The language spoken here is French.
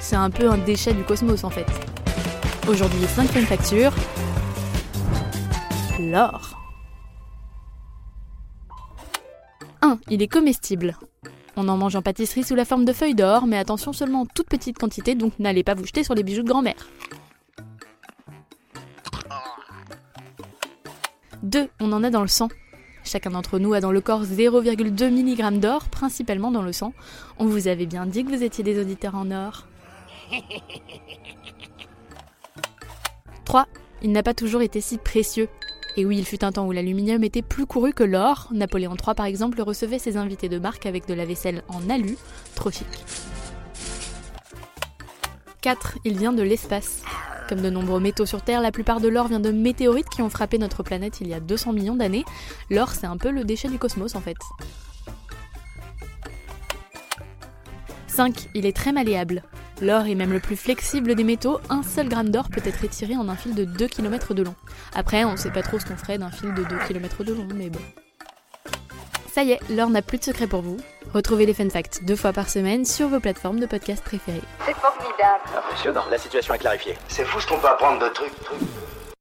c'est un peu un déchet du cosmos en fait. Aujourd'hui, cinquième facture. L'or. 1. Il est comestible. On en mange en pâtisserie sous la forme de feuilles d'or, mais attention seulement en toute petite quantité, donc n'allez pas vous jeter sur les bijoux de grand-mère. 2. On en a dans le sang. Chacun d'entre nous a dans le corps 0,2 mg d'or, principalement dans le sang. On vous avait bien dit que vous étiez des auditeurs en or. 3. Il n'a pas toujours été si précieux. Et oui, il fut un temps où l'aluminium était plus couru que l'or. Napoléon III, par exemple, recevait ses invités de marque avec de la vaisselle en alu, trop chic. 4. Il vient de l'espace. Comme de nombreux métaux sur Terre, la plupart de l'or vient de météorites qui ont frappé notre planète il y a 200 millions d'années. L'or, c'est un peu le déchet du cosmos en fait. 5. Il est très malléable. L'or est même le plus flexible des métaux, un seul gramme d'or peut être étiré en un fil de 2 km de long. Après, on sait pas trop ce qu'on ferait d'un fil de 2 km de long, mais bon. Ça y est, l'or n'a plus de secret pour vous. Retrouvez les fun facts deux fois par semaine sur vos plateformes de podcast préférées. C'est formidable. Impressionnant, la situation est clarifiée. C'est fou ce qu'on peut apprendre de trucs. trucs.